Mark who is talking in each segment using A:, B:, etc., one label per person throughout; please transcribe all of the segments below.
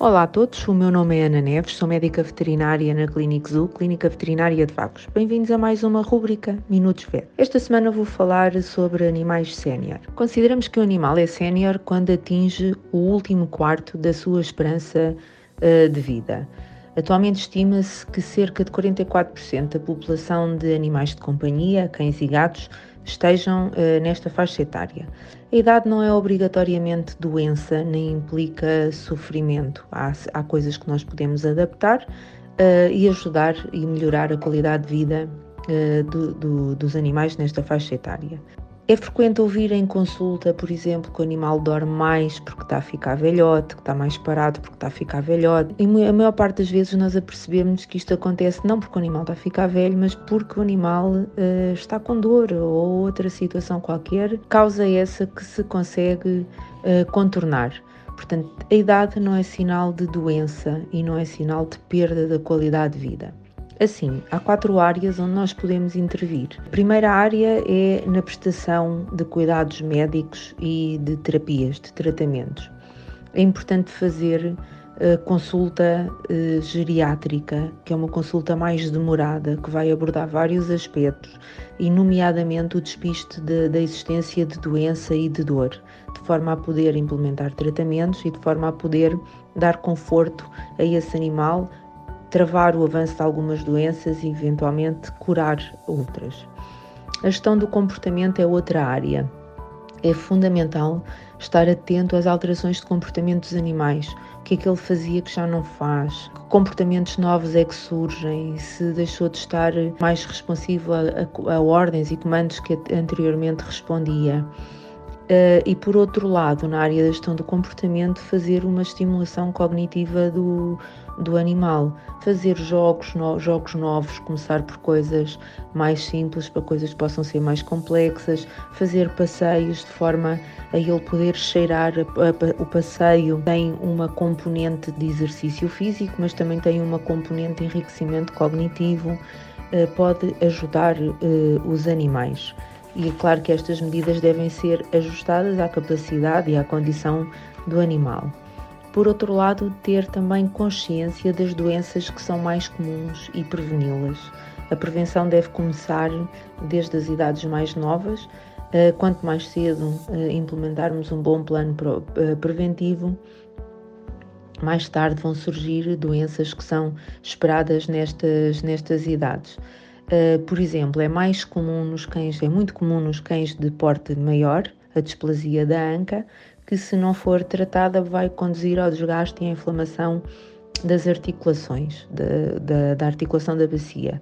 A: Olá a todos, o meu nome é Ana Neves, sou médica veterinária na Clínica Zoo, Clínica Veterinária de Vagos. Bem-vindos a mais uma rúbrica Minutos Vet. Esta semana vou falar sobre animais sénior. Consideramos que o animal é sénior quando atinge o último quarto da sua esperança uh, de vida. Atualmente estima-se que cerca de 44% da população de animais de companhia, cães e gatos, estejam uh, nesta faixa etária. A idade não é obrigatoriamente doença, nem implica sofrimento. Há, há coisas que nós podemos adaptar uh, e ajudar e melhorar a qualidade de vida uh, do, do, dos animais nesta faixa etária. É frequente ouvir em consulta, por exemplo, que o animal dorme mais porque está a ficar velhote, que está mais parado porque está a ficar velhote. E a maior parte das vezes nós apercebemos que isto acontece não porque o animal está a ficar velho, mas porque o animal uh, está com dor ou outra situação qualquer, causa essa que se consegue uh, contornar. Portanto, a idade não é sinal de doença e não é sinal de perda da qualidade de vida. Assim, há quatro áreas onde nós podemos intervir. A primeira área é na prestação de cuidados médicos e de terapias, de tratamentos. É importante fazer uh, consulta uh, geriátrica, que é uma consulta mais demorada, que vai abordar vários aspectos, e nomeadamente o despiste de, da existência de doença e de dor, de forma a poder implementar tratamentos e de forma a poder dar conforto a esse animal travar o avanço de algumas doenças e eventualmente curar outras. A gestão do comportamento é outra área. É fundamental estar atento às alterações de comportamento dos animais, o que é que ele fazia que já não faz, que comportamentos novos é que surgem, se deixou de estar mais responsivo a, a, a ordens e comandos que anteriormente respondia. Uh, e por outro lado, na área da gestão do comportamento, fazer uma estimulação cognitiva do, do animal, fazer jogos, no, jogos novos, começar por coisas mais simples para coisas que possam ser mais complexas, fazer passeios de forma a ele poder cheirar a, a, o passeio. Tem uma componente de exercício físico, mas também tem uma componente de enriquecimento cognitivo, uh, pode ajudar uh, os animais. E é claro que estas medidas devem ser ajustadas à capacidade e à condição do animal. Por outro lado, ter também consciência das doenças que são mais comuns e preveni-las. A prevenção deve começar desde as idades mais novas. Eh, quanto mais cedo eh, implementarmos um bom plano eh, preventivo, mais tarde vão surgir doenças que são esperadas nestas, nestas idades. Uh, por exemplo, é mais comum nos cães, é muito comum nos cães de porte maior, a displasia da anca, que se não for tratada vai conduzir ao desgaste e à inflamação das articulações, da articulação da bacia,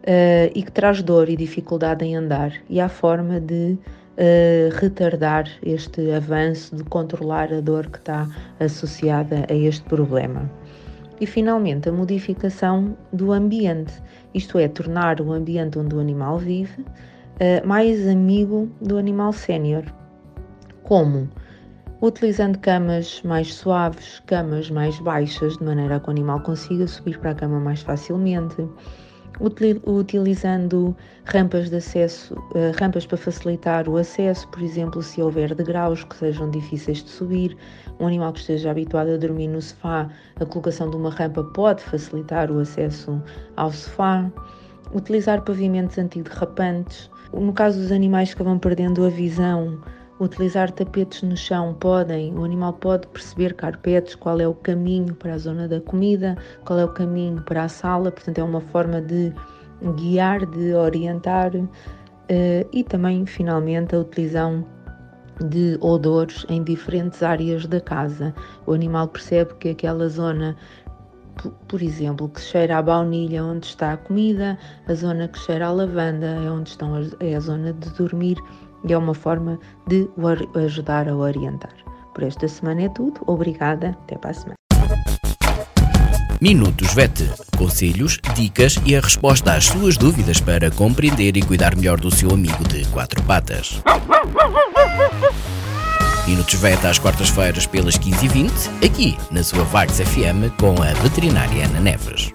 A: uh, e que traz dor e dificuldade em andar. E há forma de uh, retardar este avanço, de controlar a dor que está associada a este problema. E finalmente, a modificação do ambiente, isto é, tornar o ambiente onde o animal vive uh, mais amigo do animal sénior. Como? Utilizando camas mais suaves, camas mais baixas, de maneira que o animal consiga subir para a cama mais facilmente utilizando rampas de acesso, eh, rampas para facilitar o acesso, por exemplo, se houver degraus que sejam difíceis de subir, um animal que esteja habituado a dormir no sofá, a colocação de uma rampa pode facilitar o acesso ao sofá. Utilizar pavimentos antiderrapantes. No caso dos animais que vão perdendo a visão, utilizar tapetes no chão podem, o animal pode perceber carpetes, qual é o caminho para a zona da comida, qual é o caminho para a sala, portanto é uma forma de guiar, de orientar uh, e também finalmente a utilização de odores em diferentes áreas da casa. O animal percebe que aquela zona por exemplo, que cheira a baunilha onde está a comida, a zona que cheira a lavanda é onde estão é a zona de dormir e é uma forma de o ajudar a orientar. Por esta semana é tudo. Obrigada. Até para a semana.
B: Minutos VET. Conselhos, dicas e a resposta às suas dúvidas para compreender e cuidar melhor do seu amigo de quatro patas. Minutos VET às quartas-feiras pelas 15h20, aqui na sua Vagos FM com a veterinária Ana Neves.